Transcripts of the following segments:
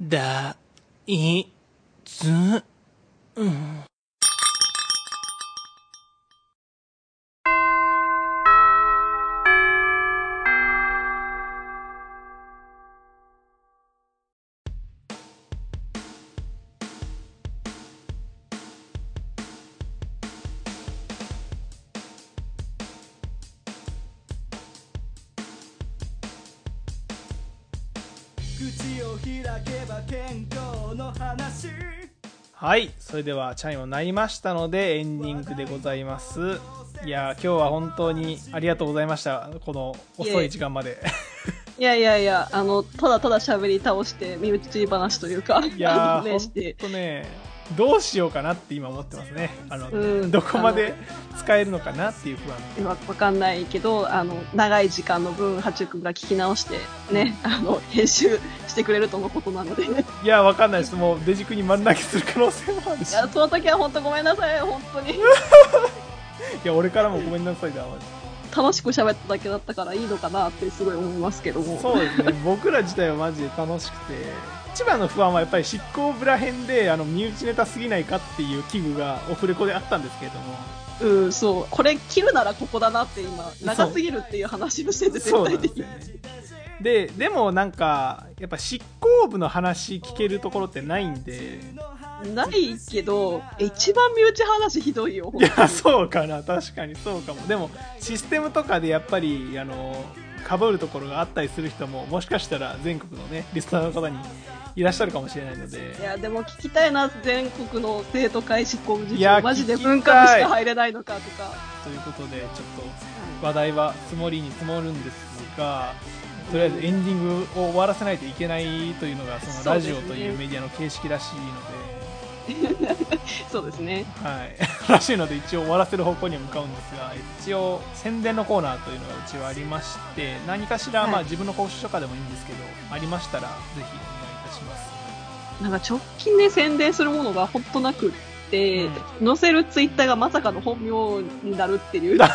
だ、い、つ、うん。を開けば健康の話はい、それではチャイムも鳴りましたのでエンディングでございます。いやー、今日は本当にありがとうございました。この遅い時間まで。いやいやいや、あの、ただただ喋り倒して、身内話というか、いやー、ね本して、当ね、どうしようかなって今思ってますね。あの、うんどこまで使えるのかなっていう不安。わわかんないけど、あの、長い時間の分、八中君が聞き直して、ね、あの、編集してくれるとのことなので、いいや、わかんないです。もうデジ君に丸投げする可能性もあるし。や、その時は本当ごめんなさい、本当に。いや、俺からもごめんなさいだわ。楽しく喋っただけだったからいいのかなってすごい思いますけども。そうですね、僕ら自体はマジで楽しくて、一番の不安はやっぱり執行部ら辺であの身内ネタすぎないかっていう危惧がオフレコであったんですけれども、うん、そう。これ切るならここだなって今、長すぎるっていう話をしてて、絶対的に。でね。で、でもなんか、やっぱ執行部の話聞けるところってないんで、ないけど、一番身内話ひどいよ、いや、そうかな、確かにそうかも。でも、システムとかでやっぱり、あの、被るところがあったりする人も、もしかしたら全国のね、リスナーの方にいらっしゃるかもしれないのでい、や、でも聞きたいな、全国の生徒会執行部いや事長。マジで文化部しか入れないのかとか。ということで、ちょっと話題は積もりに積もるんですが、とりあえずエンディングを終わらせないといけないというのが、そのラジオというメディアの形式らしいので、そうですね。はい、らしいので一応終わらせる方向には向かうんですが一応宣伝のコーナーというのがうちはありまして何かしら、はいまあ、自分の講習とかでもいいんですけどありましたらぜひします。なんか直近で宣伝するものがほんとなくって、載せるツイッターがまさかの本名になるっていう。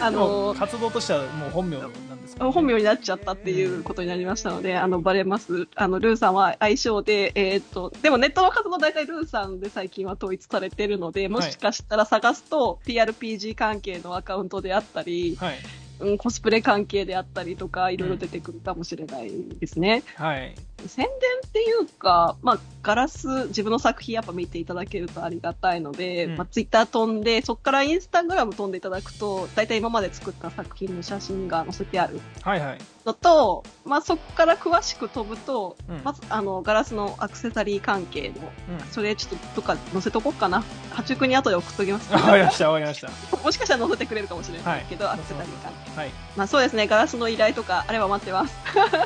あの、活動としてはもう本名なんですか、本名になっちゃったっていうことになりましたので、あの、バレます。あの、ルーさんは愛称で、えーっと、でもネットの活動大体ルーさんで最近は統一されてるので、もしかしたら探すと、TRPG 関係のアカウントであったり、はい。うん、コスプレ関係であったりとか、いろいろ出てくるかもしれないですね。はい宣伝っていうか、まあ、ガラス、自分の作品やっぱ見ていただけるとありがたいので、うん。まあ、ツイッター飛んで、そこからインスタグラム飛んでいただくと、大体今まで作った作品の写真が載せてある。はいはい。のと、まあ、そこから詳しく飛ぶと、うん。まず、あの、ガラスのアクセサリー関係の、うん。それちょっとどっか載せとこうかな。八中に後で送っときます。わかりましたわかりました。もしかしたら載せてくれるかもしれないけど、はい。アクセサリー関係。はい。まあそうですね、ガラスの依頼とかあれば待ってます。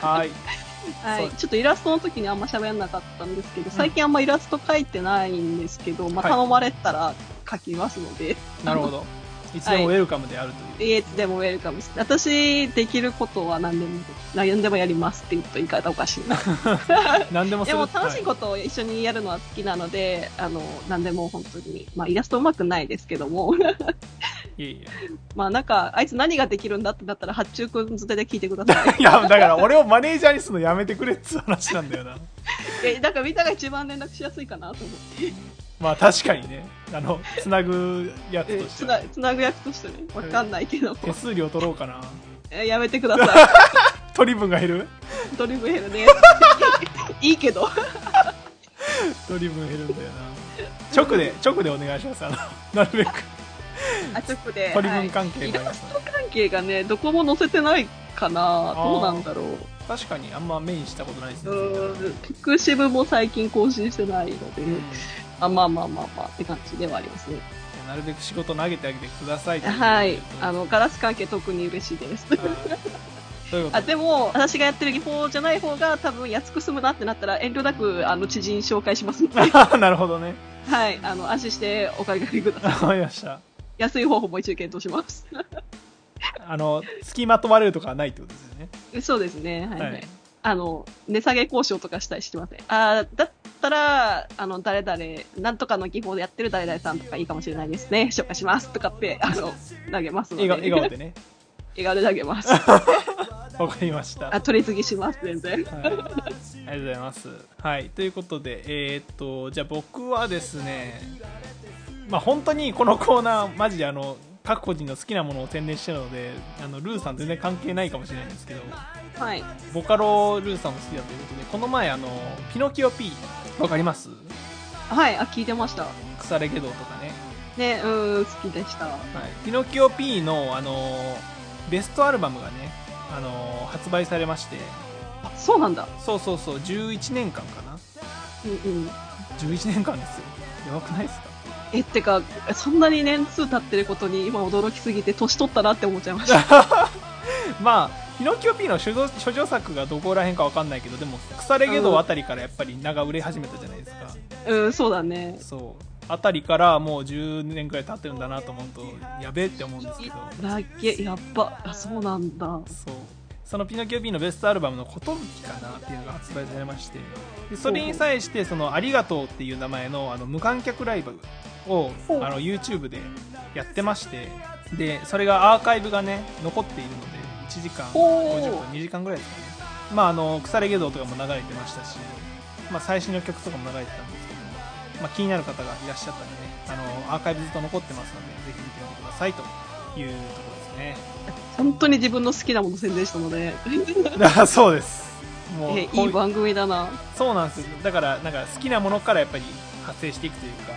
はい はい、ちょっとイラストの時にあんま喋んなかったんですけど、最近あんまイラスト描いてないんですけど、まあはい。頼まれたら描きますので、なるほど。い。つでもウェルカムであるという、いつでもウェルカムです。私、できることは何でも、何でもやりますって言うと言い方おかしいな。何でもする。でも楽しいことを一緒にやるのは好きなので、あの、何でも本当に、まあイラストうまくないですけども、いえいえまあなんか、あいつ何ができるんだってなったら、八中くんづてで聞いてください。いやだから俺をマネージャーにするのやめてくれっつう話なんだよなえ、だからみんなが一番連絡しやすいかなと思って。まあ確かにねあのつなぐやつえとしてな、つなぐ役としてね、わかんないけども。手数料取ろうかなえやめてくださ 取り分が減る？い。ドリブヘルね。いいけど。取り分減るんだよな直で直でお願いしますあのなるべくあ、ちょっとで。取りはい分関係イがありますラスト関係がね、どこも載せてないかな。どうなんだろう。確かにあんまメインしたことないですね。ピクシブも最近更新してないので、うんあまあまあまあまあって感じではありますね。なるべく仕事投げてあげてくださいはい。あのの、ガラス関係特に嬉しいです。あでも、私がやってる技法じゃない方が多分安く済むなってなったら遠慮なく、あの、知人紹介しますので、なるほどねはい。あの、安心してお買い掛けください。わかりました安い方法も一応検討します。あの付きまとわれるとかはないってことですよねそうですね。はい、はいはいあの、値下げ交渉とかしたりしてません。あーだったら、あの、誰々、なんとかの技法でやってる誰々さんとかいいかもしれないですね。紹介しますとかって、あの、投げますので。笑顔笑顔でね笑顔で投げます。わかりました。あ、取り次ぎします、全然。はい、ありがとうございます。はい、ということで、えーっと、じゃあ僕はですね、まあ本当にこのコーナー、マジであの、各個人の好きなものを宣伝してるので、あの、ルーさん全然関係ないかもしれないんですけど、はい。ボカロルーさんも好きだということで、この前あの、ピノキオ P、わかります？はい、あ、聞いてました。腐れゲドウとかね。ね、うん、好きでした。はい、ピノキオ P の、あの、ベストアルバムがね、あの、発売されまして、あ、そうなんだ。そうそうそう、11年間かなうんうん。11年間ですよ。やばくないですか？え、ってか、そんなに年数経ってることに今驚きすぎて年取ったなって思っちゃいました。まあ、ピノキオ P の処女作がどこら辺かわかんないけど、でも、腐れゲドウあたりからやっぱり名が売れ始めたじゃないですか。うん、そうだね。そう。あたりからもう10年くらい経ってるんだなと思うと、やべえって思うんですけど。だけ、やっぱ、あ、そうなんだ。そう。そのピノキオ P のベストアルバムの「寿かなっていうのが発売されましてでそれに際してその「ありがとう」っていう名前のあの無観客ライブをあの YouTube でやってましてでそれがアーカイブがね残っているので1時間ほう50分2時間ぐらいですかね。まああの腐れゲドウとかも流れてましたし、まあ、最新の曲とかも流れてたんですけど、まあ、気になる方がいらっしゃったらねあのアーカイブずっと残ってますのでぜひ見てみてくださいというところですね。本当に自分の好きなもの宣伝したので、あ そうです。もういい番組だな。そうなんですよ。だからなんか好きなものからやっぱり発生していくというか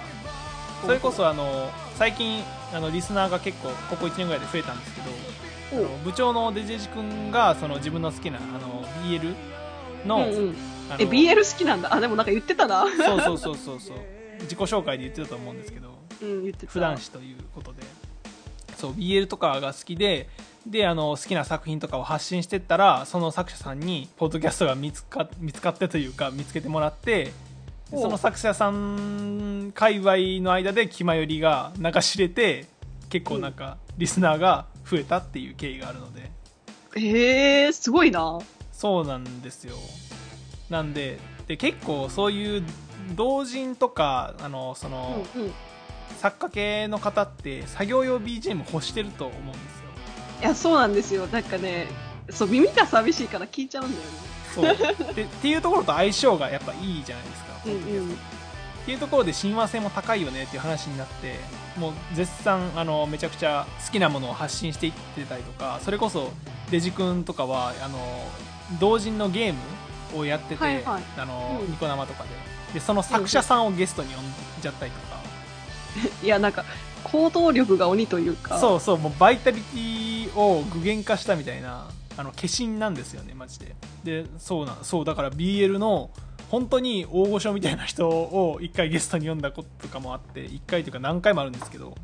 それこそあの最近あのリスナーが結構ここ1年ぐらいで増えたんですけどあの部長のデジェジ君がその自分の好きなあの BL の,、うんうん。え、BL 好きなんだ？あ、でもなんか言ってたな。そうそうそうそうそう 自己紹介で言ってたと思うんですけどうん、言ってた。普段詞ということでそう BL とかが好きでであの好きな作品とかを発信してったらその作者さんにポッドキャストが見つか見つかってというか見つけてもらってその作者さん界隈の間で気まよりが流し入れて結構なんかリスナーが増えたっていう経緯があるのでえー、すごいな。そうなんですよなんでで結構そういう同人とかあのその、うんうん。い作家系の方って作業用 BGM 欲してると思うんですよや、そうなんですよ。なんかね、そう、耳が寂しいから聞いちゃうんだよね。そう。でっていうところと相性がやっぱいいじゃないですか、うんうん。っていうところで親和性も高いよねっていう話になってもう絶賛あのめちゃくちゃ好きなものを発信していってたりとかそれこそデジ君とかはあの同人のゲームをやってて、はいはい。あのうん。ニコ生とかで。でその作者さんをゲストに呼んじゃったりとか、いや、なんか、行動力が鬼というか。そうそうもうバイタリティを具現化したみたいなあの化身なんですよねマジで。でそうなんそうだから BL の本当に大御所みたいな人を一回ゲストに呼んだこととかもあって一回というか何回もあるんですけど。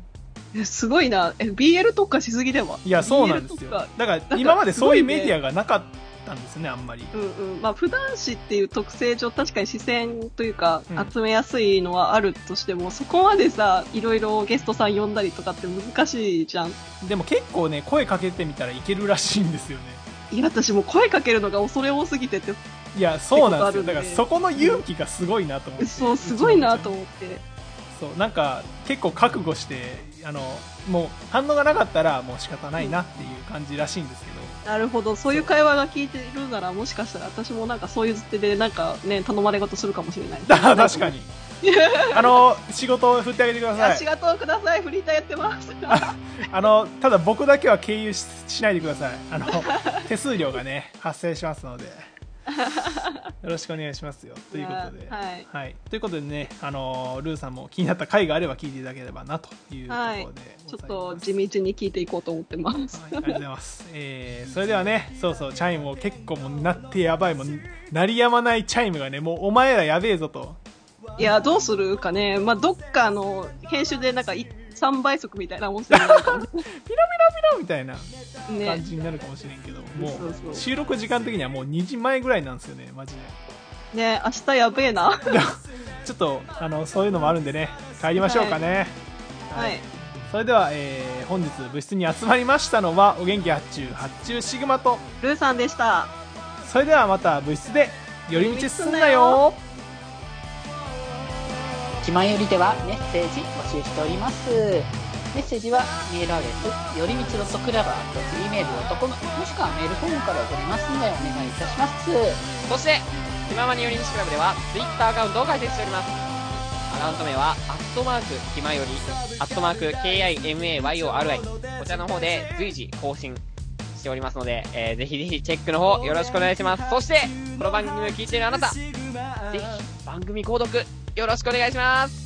えすごいな。え、BL 特化しすぎではいやそうなんですよ。だからか今までそういうメディアがなかったんですよねあんまり。うんうん。まあ、普段詞っていう特性上、確かに視線というかうん、集めやすいのはあるとしても、そこまでさ、いろいろゲストさん呼んだりとかって難しいじゃん。でも結構ね声かけてみたらいけるらしいんですよねいや、私もう声かけるのが恐れ多すぎてて、いやそうなんですよだからそこの勇気がすごいなと思って、そう、すごいなと思って。そうなんか結構覚悟してあのもう反応がなかったらもう仕方ないなっていう感じらしいんですけど、なるほど、そういう会話が聞いてるなら、もしかしたら私もなんかそういう図手でなんかね、頼まれ事するかもしれない。だ 確かにあの仕事を振ってあげてくだ。さい仕事をください、フリーターやってます。あのただ僕だけは経由ししないでくださいあの手数料がね発生しますので よろしくお願いしますよということで、はい。はい、ということでね、あのルーさんも気になった回があれば聞いていただければなというところでございちょっと地道に聞いていこうと思ってます。はい、ありがとうございます。えー、それではね、そうそう、チャイムも結構もうなってやばい、もう、鳴りやまないチャイムがね、もうお前らやべえぞと。いや、どうするかね。まあ、どっかの編集でなんかい3倍速みたいな音声になるかも ピラピラピラみたいな感ね。じになるかもしれんけど、もそう収録時間的にはもう2時前ぐらいなんですよね、マジで。ね、明日やべえな。ちょっと、あの、そういうのもあるんでね、帰りましょうかね。はい。それでは、えー、本日部室に集まりましたのは、お元気発注、発注シグマと、ルーさんでした。それではまた部室で、寄り道すんなよ気まよりではメッセージ募集しております。メッセージはメールアドレス、よりみつ .clever.gmail.com もしくはメールフォームから送れますのでお願いいたします。そして、気ままに寄り道クラブでは、ツイッターアカウントを開設しております。アカウント名は、アットマーク、ひまより、アットマーク、KIMAYORI。こちらの方で随時更新しておりますので、えーぜひぜひチェックの方よろしくお願いします。そして、この番組を聞いているあなた、ぜひ番組購読よろしくお願いします。